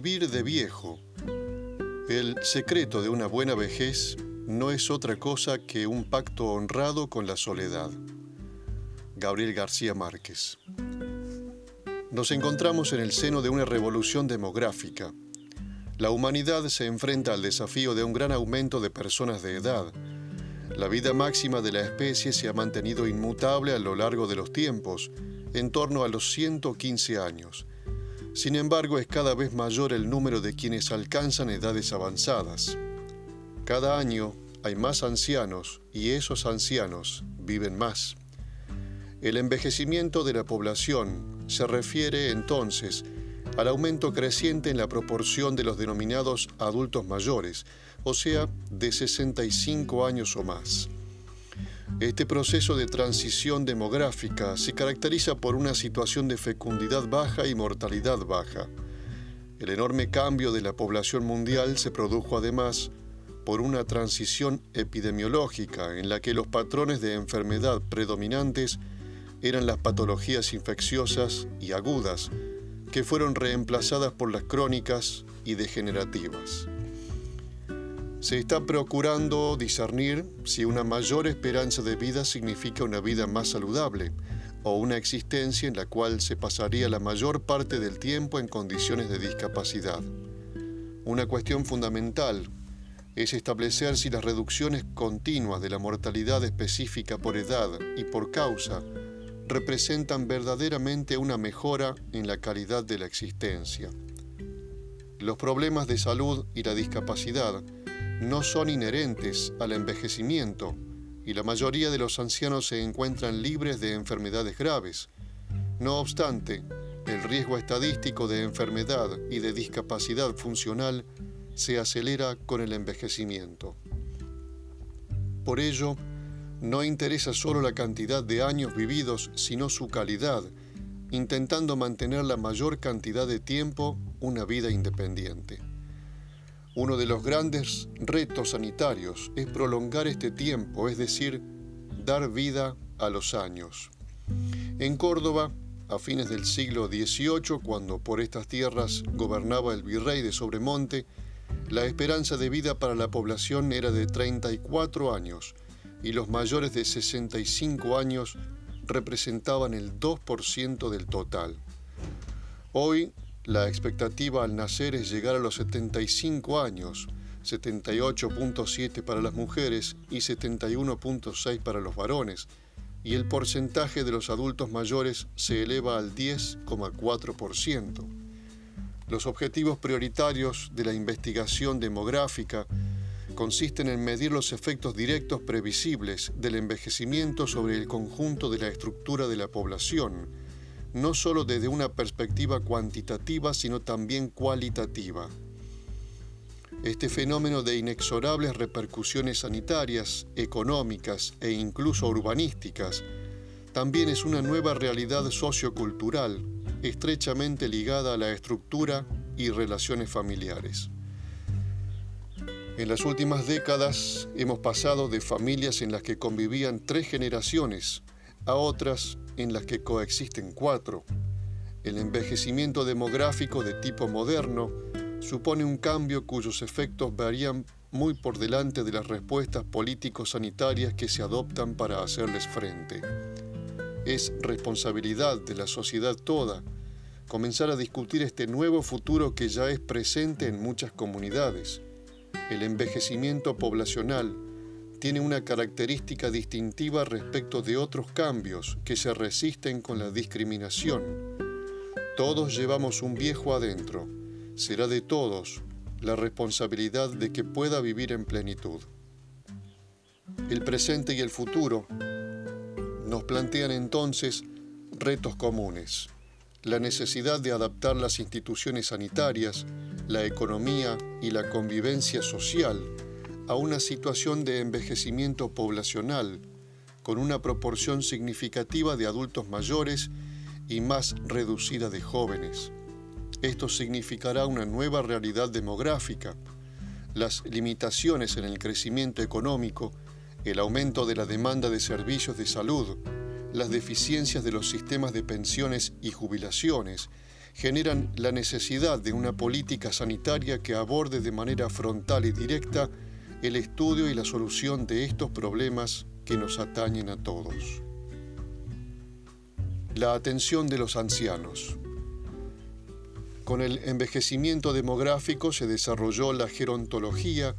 Vivir de viejo. El secreto de una buena vejez no es otra cosa que un pacto honrado con la soledad. Gabriel García Márquez. Nos encontramos en el seno de una revolución demográfica. La humanidad se enfrenta al desafío de un gran aumento de personas de edad. La vida máxima de la especie se ha mantenido inmutable a lo largo de los tiempos, en torno a los 115 años. Sin embargo, es cada vez mayor el número de quienes alcanzan edades avanzadas. Cada año hay más ancianos y esos ancianos viven más. El envejecimiento de la población se refiere entonces al aumento creciente en la proporción de los denominados adultos mayores, o sea, de 65 años o más. Este proceso de transición demográfica se caracteriza por una situación de fecundidad baja y mortalidad baja. El enorme cambio de la población mundial se produjo además por una transición epidemiológica en la que los patrones de enfermedad predominantes eran las patologías infecciosas y agudas, que fueron reemplazadas por las crónicas y degenerativas. Se está procurando discernir si una mayor esperanza de vida significa una vida más saludable o una existencia en la cual se pasaría la mayor parte del tiempo en condiciones de discapacidad. Una cuestión fundamental es establecer si las reducciones continuas de la mortalidad específica por edad y por causa representan verdaderamente una mejora en la calidad de la existencia. Los problemas de salud y la discapacidad no son inherentes al envejecimiento y la mayoría de los ancianos se encuentran libres de enfermedades graves. No obstante, el riesgo estadístico de enfermedad y de discapacidad funcional se acelera con el envejecimiento. Por ello, no interesa solo la cantidad de años vividos, sino su calidad, intentando mantener la mayor cantidad de tiempo una vida independiente. Uno de los grandes retos sanitarios es prolongar este tiempo, es decir, dar vida a los años. En Córdoba, a fines del siglo XVIII, cuando por estas tierras gobernaba el virrey de Sobremonte, la esperanza de vida para la población era de 34 años y los mayores de 65 años representaban el 2% del total. Hoy la expectativa al nacer es llegar a los 75 años, 78.7 para las mujeres y 71.6 para los varones, y el porcentaje de los adultos mayores se eleva al 10,4%. Los objetivos prioritarios de la investigación demográfica consisten en medir los efectos directos previsibles del envejecimiento sobre el conjunto de la estructura de la población, no solo desde una perspectiva cuantitativa, sino también cualitativa. Este fenómeno de inexorables repercusiones sanitarias, económicas e incluso urbanísticas también es una nueva realidad sociocultural estrechamente ligada a la estructura y relaciones familiares. En las últimas décadas hemos pasado de familias en las que convivían tres generaciones a otras en las que coexisten cuatro. El envejecimiento demográfico de tipo moderno supone un cambio cuyos efectos varían muy por delante de las respuestas político-sanitarias que se adoptan para hacerles frente. Es responsabilidad de la sociedad toda comenzar a discutir este nuevo futuro que ya es presente en muchas comunidades. El envejecimiento poblacional tiene una característica distintiva respecto de otros cambios que se resisten con la discriminación. Todos llevamos un viejo adentro. Será de todos la responsabilidad de que pueda vivir en plenitud. El presente y el futuro nos plantean entonces retos comunes. La necesidad de adaptar las instituciones sanitarias, la economía y la convivencia social a una situación de envejecimiento poblacional, con una proporción significativa de adultos mayores y más reducida de jóvenes. Esto significará una nueva realidad demográfica. Las limitaciones en el crecimiento económico, el aumento de la demanda de servicios de salud, las deficiencias de los sistemas de pensiones y jubilaciones, generan la necesidad de una política sanitaria que aborde de manera frontal y directa el estudio y la solución de estos problemas que nos atañen a todos. La atención de los ancianos. Con el envejecimiento demográfico se desarrolló la gerontología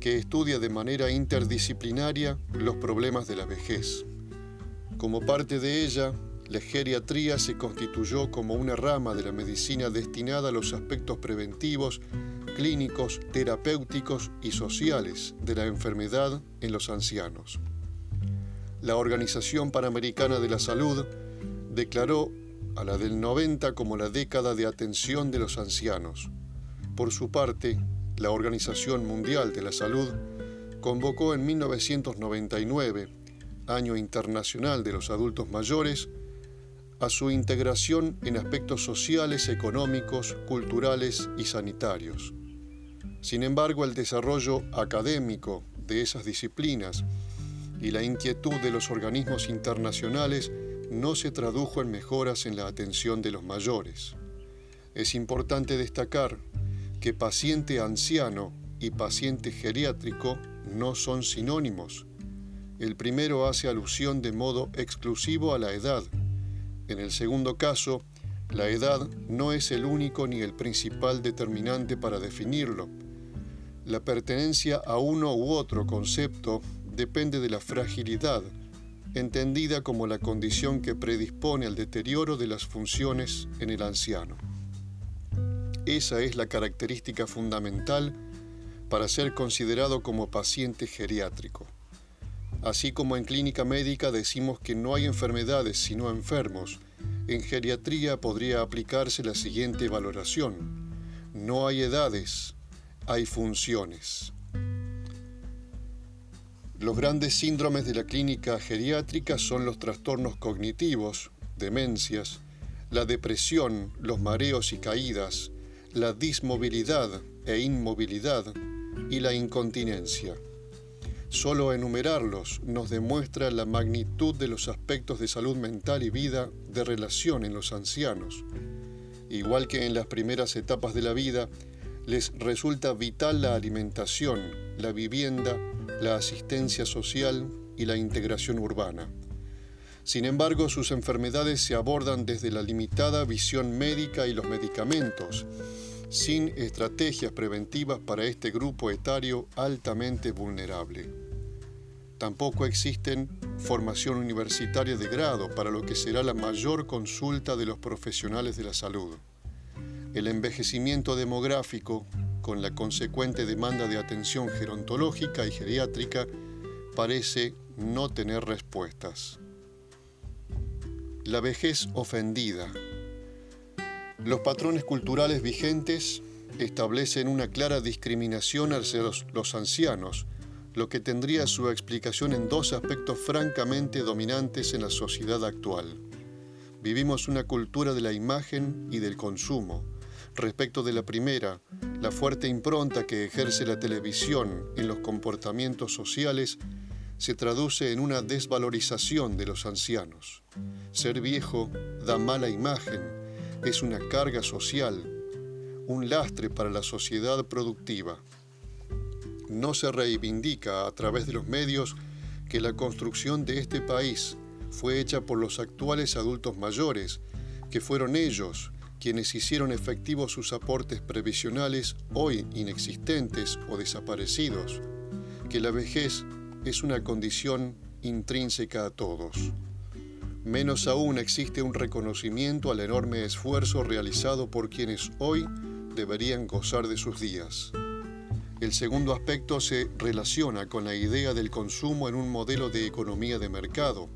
que estudia de manera interdisciplinaria los problemas de la vejez. Como parte de ella, la geriatría se constituyó como una rama de la medicina destinada a los aspectos preventivos, clínicos, terapéuticos y sociales de la enfermedad en los ancianos. La Organización Panamericana de la Salud declaró a la del 90 como la década de atención de los ancianos. Por su parte, la Organización Mundial de la Salud convocó en 1999, Año Internacional de los Adultos Mayores, a su integración en aspectos sociales, económicos, culturales y sanitarios. Sin embargo, el desarrollo académico de esas disciplinas y la inquietud de los organismos internacionales no se tradujo en mejoras en la atención de los mayores. Es importante destacar que paciente anciano y paciente geriátrico no son sinónimos. El primero hace alusión de modo exclusivo a la edad. En el segundo caso, la edad no es el único ni el principal determinante para definirlo. La pertenencia a uno u otro concepto depende de la fragilidad, entendida como la condición que predispone al deterioro de las funciones en el anciano. Esa es la característica fundamental para ser considerado como paciente geriátrico. Así como en clínica médica decimos que no hay enfermedades sino enfermos, en geriatría podría aplicarse la siguiente valoración. No hay edades, hay funciones. Los grandes síndromes de la clínica geriátrica son los trastornos cognitivos, demencias, la depresión, los mareos y caídas, la dismovilidad e inmovilidad y la incontinencia. Solo enumerarlos nos demuestra la magnitud de los aspectos de salud mental y vida de relación en los ancianos. Igual que en las primeras etapas de la vida, les resulta vital la alimentación, la vivienda, la asistencia social y la integración urbana. Sin embargo, sus enfermedades se abordan desde la limitada visión médica y los medicamentos, sin estrategias preventivas para este grupo etario altamente vulnerable. Tampoco existen formación universitaria de grado para lo que será la mayor consulta de los profesionales de la salud. El envejecimiento demográfico con la consecuente demanda de atención gerontológica y geriátrica, parece no tener respuestas. La vejez ofendida. Los patrones culturales vigentes establecen una clara discriminación hacia los, ancianos, lo que tendría su explicación en dos aspectos francamente dominantes en la sociedad actual. Vivimos una cultura de la imagen y del consumo, Respecto de la primera, la fuerte impronta que ejerce la televisión en los comportamientos sociales se traduce en una desvalorización de los ancianos. Ser viejo da mala imagen, es una carga social, un lastre para la sociedad productiva. No se reivindica a través de los medios que la construcción de este país fue hecha por los actuales adultos mayores, que fueron ellos quienes hicieron efectivos sus aportes previsionales hoy inexistentes o desaparecidos, que la vejez es una condición intrínseca a todos. Menos aún existe un reconocimiento al enorme esfuerzo realizado por quienes hoy deberían gozar de sus días. El segundo aspecto se relaciona con la idea del consumo en un modelo de economía de mercado,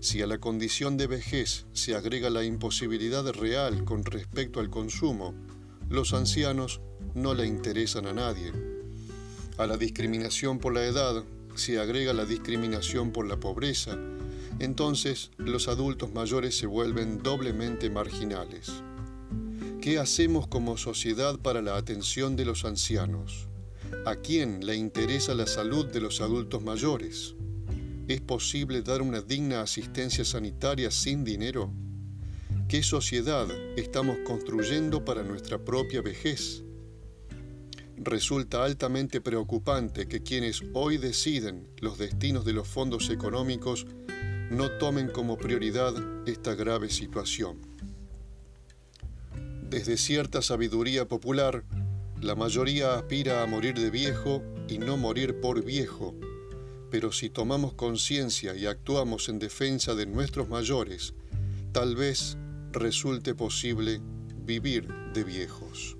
si a la condición de vejez se agrega la imposibilidad real con respecto al consumo, los ancianos no le interesan a nadie. A la discriminación por la edad se agrega la discriminación por la pobreza, entonces los adultos mayores se vuelven doblemente marginales. ¿Qué hacemos como sociedad para la atención de los ancianos? ¿A quién le interesa la salud de los adultos mayores? ¿Es posible dar una digna asistencia sanitaria sin dinero? ¿Qué sociedad estamos construyendo para nuestra propia vejez? Resulta altamente preocupante que quienes hoy deciden los destinos de los fondos económicos no tomen como prioridad esta grave situación. Desde cierta sabiduría popular, la mayoría aspira a morir de viejo y no morir por viejo, pero si tomamos conciencia y actuamos en defensa de nuestros mayores, tal vez resulte posible vivir de viejos.